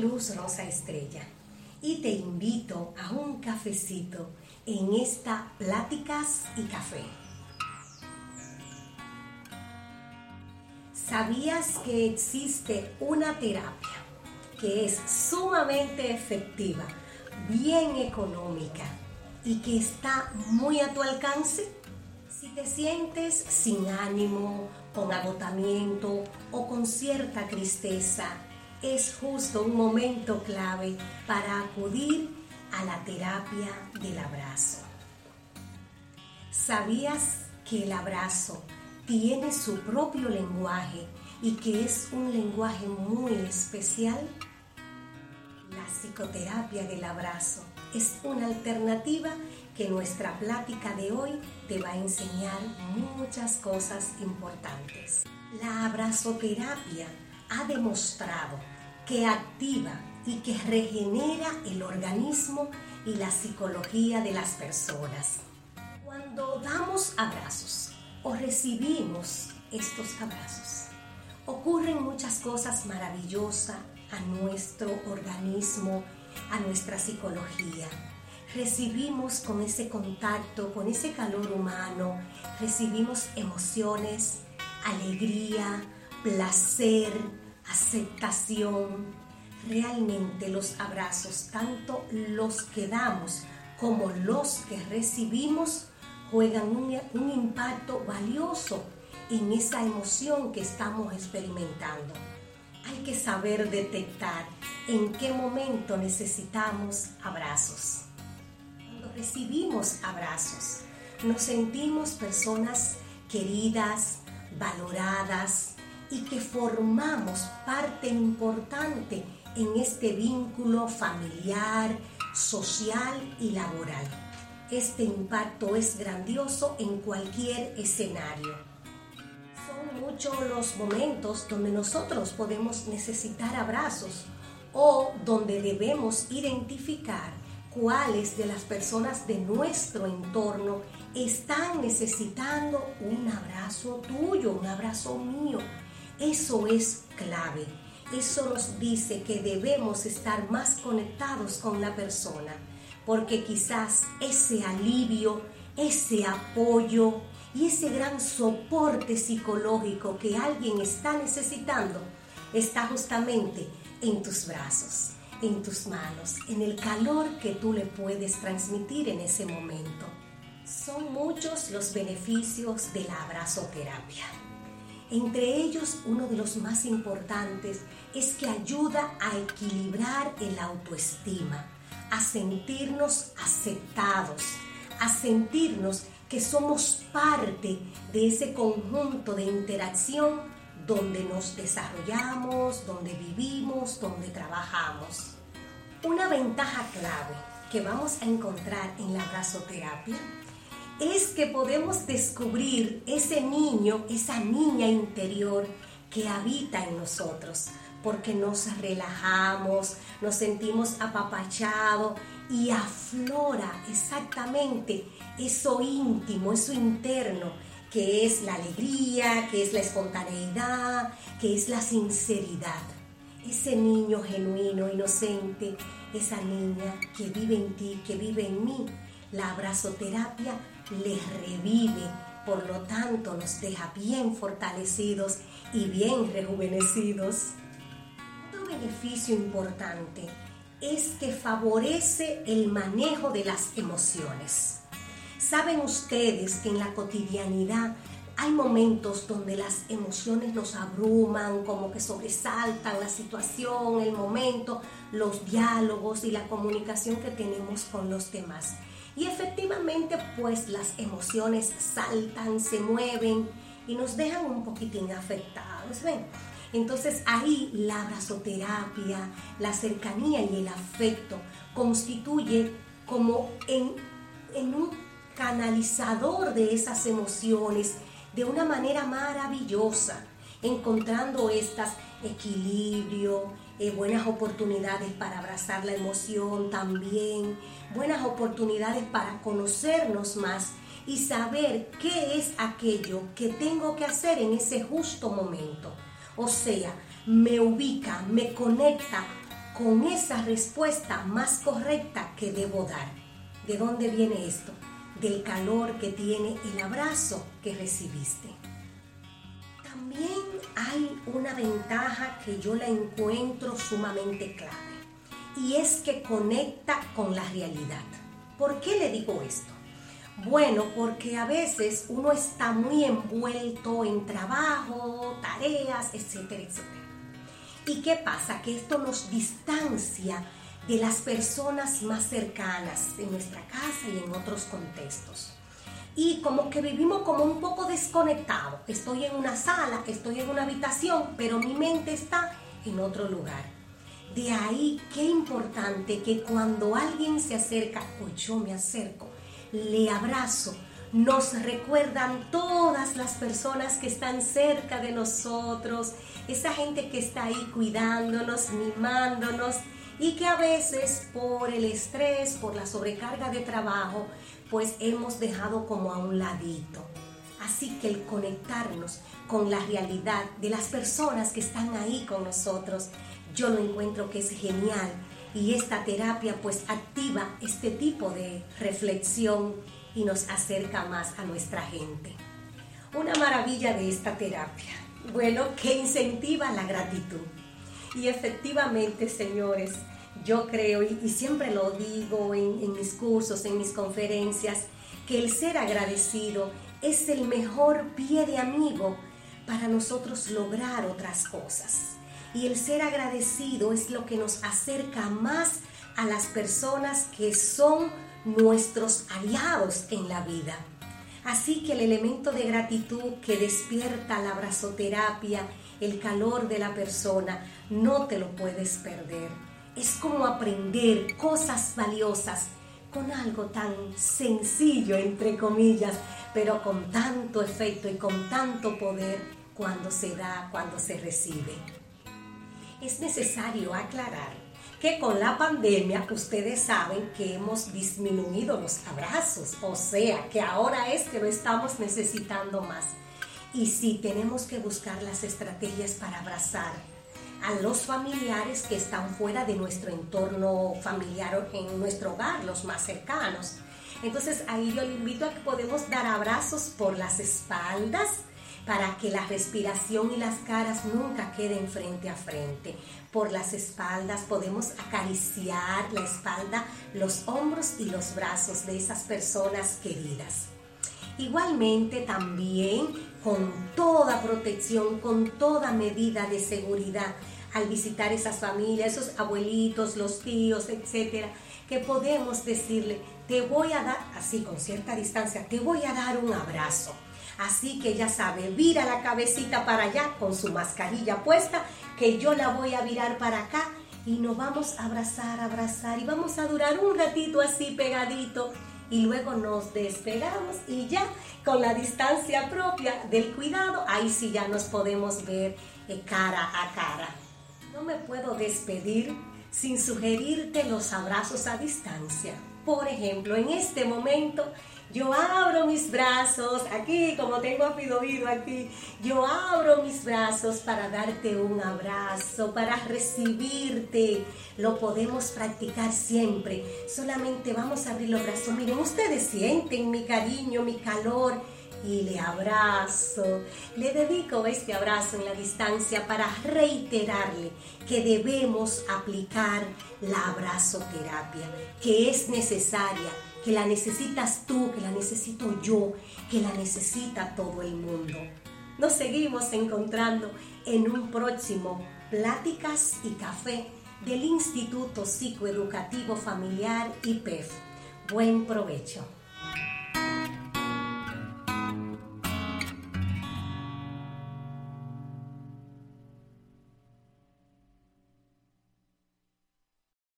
Luz Rosa Estrella y te invito a un cafecito en esta Pláticas y Café. ¿Sabías que existe una terapia que es sumamente efectiva, bien económica y que está muy a tu alcance? Si te sientes sin ánimo, con agotamiento o con cierta tristeza, es justo un momento clave para acudir a la terapia del abrazo. ¿Sabías que el abrazo tiene su propio lenguaje y que es un lenguaje muy especial? La psicoterapia del abrazo es una alternativa que nuestra plática de hoy te va a enseñar muchas cosas importantes. La abrazoterapia ha demostrado que activa y que regenera el organismo y la psicología de las personas. Cuando damos abrazos o recibimos estos abrazos, ocurren muchas cosas maravillosas a nuestro organismo, a nuestra psicología. Recibimos con ese contacto, con ese calor humano, recibimos emociones, alegría, placer, aceptación. Realmente los abrazos, tanto los que damos como los que recibimos, juegan un, impacto valioso en esa emoción que estamos experimentando. Hay que saber detectar en qué momento necesitamos abrazos. Cuando recibimos abrazos, nos sentimos personas queridas, valoradas, y que formamos parte importante en este vínculo familiar, social y laboral. Este impacto es grandioso en cualquier escenario. Son muchos los momentos donde nosotros podemos necesitar abrazos o donde debemos identificar cuáles de las personas de nuestro entorno están necesitando un abrazo tuyo, un abrazo mío, eso es clave. Eso nos dice que debemos estar más conectados con la persona, porque quizás ese alivio, ese apoyo y ese gran soporte psicológico que alguien está necesitando está justamente en tus brazos, en tus manos, en el calor que tú le puedes transmitir en ese momento. Son muchos los beneficios de la abrazoterapia. Entre ellos, uno de los más importantes es que ayuda a equilibrar el autoestima, a sentirnos aceptados, a sentirnos que somos parte de ese conjunto de interacción donde nos desarrollamos, donde vivimos, donde trabajamos. Una ventaja clave que vamos a encontrar en la abrazoterapia es que podemos descubrir ese niño, esa niña interior que habita en nosotros, porque nos relajamos, nos sentimos apapachados y aflora exactamente eso íntimo, eso interno, que es la alegría, que es la espontaneidad, que es la sinceridad. Ese niño genuino, inocente, esa niña que vive en ti, que vive en mí. La abrazoterapia les revive, por lo tanto nos deja bien fortalecidos y bien rejuvenecidos. Otro beneficio importante es que favorece el manejo de las emociones. Saben ustedes que en la cotidianidad hay momentos donde las emociones nos abruman, como que sobresaltan la situación, el momento, los diálogos y la comunicación que tenemos con los demás. Y efectivamente, pues las emociones saltan, se mueven y nos dejan un poquitín afectados. ¿ven? Entonces ahí la abrazoterapia, la cercanía y el afecto constituye como en, en un canalizador de esas emociones de una manera maravillosa, encontrando estas equilibrio, eh, buenas oportunidades para abrazar la emoción también, buenas oportunidades para conocernos más y saber qué es aquello que tengo que hacer en ese justo momento. O sea, me ubica, me conecta con esa respuesta más correcta que debo dar. ¿De dónde viene esto? Del calor que tiene el abrazo que recibiste. Hay una ventaja que yo la encuentro sumamente clave y es que conecta con la realidad. ¿Por qué le digo esto? Bueno, porque a veces uno está muy envuelto en trabajo, tareas, etcétera, etcétera. ¿Y qué pasa? Que esto nos distancia de las personas más cercanas en nuestra casa y en otros contextos. Y como que vivimos como un poco desconectados. Estoy en una sala, estoy en una habitación, pero mi mente está en otro lugar. De ahí qué importante que cuando alguien se acerca o yo me acerco, le abrazo, nos recuerdan todas las personas que están cerca de nosotros, esa gente que está ahí cuidándonos, mimándonos y que a veces por el estrés, por la sobrecarga de trabajo, pues hemos dejado como a un ladito. Así que el conectarnos con la realidad de las personas que están ahí con nosotros, yo lo encuentro que es genial y esta terapia pues activa este tipo de reflexión y nos acerca más a nuestra gente. Una maravilla de esta terapia, bueno, que incentiva la gratitud. Y efectivamente, señores, yo creo, y, siempre lo digo en, mis cursos, en mis conferencias, que el ser agradecido es el mejor pie de amigo para nosotros lograr otras cosas. Y el ser agradecido es lo que nos acerca más a las personas que son nuestros aliados en la vida. Así que el elemento de gratitud que despierta la abrazoterapia, el calor de la persona, no te lo puedes perder. Es como aprender cosas valiosas con algo tan sencillo, entre comillas, pero con tanto efecto y con tanto poder cuando se da, cuando se recibe es necesario aclarar que con la pandemia ustedes saben que hemos disminuido los abrazos, o sea, que ahora es que lo estamos necesitando más. Y sí, tenemos que buscar las estrategias para abrazar a los familiares que están fuera de nuestro entorno familiar en nuestro hogar, los más cercanos. Entonces ahí yo le invito a que podemos dar abrazos por las espaldas, para que la respiración y las caras nunca queden frente a frente. Por las espaldas podemos acariciar la espalda, los hombros y los brazos de esas personas queridas. Igualmente también con toda protección, con toda medida de seguridad al visitar esas familias, esos abuelitos, los tíos, etcétera, que podemos decirle, te voy a dar, así con cierta distancia, te voy a dar un abrazo Así que ya sabe, vira la cabecita para allá con su mascarilla puesta, que yo la voy a virar para acá y nos vamos a abrazar, abrazar y vamos a durar un ratito así pegadito y luego nos despegamos y ya con la distancia propia del cuidado, ahí sí ya nos podemos ver eh, cara a cara. No me puedo despedir sin sugerirte los abrazos a distancia. Por ejemplo, en este momento yo abro mis brazos, aquí como tengo a Fidovido aquí, yo abro mis brazos para darte un abrazo, para recibirte. Lo podemos practicar siempre. Solamente vamos a abrir los brazos. Miren, ustedes sienten mi cariño, mi calor y le abrazo. Le dedico este abrazo en la distancia para reiterarle que debemos aplicar la abrazoterapia, que es necesaria que la necesitas tú, que la necesito yo, que la necesita todo el mundo. Nos seguimos encontrando en un próximo Pláticas y Café del Instituto Psicoeducativo Familiar IPEF. Buen provecho.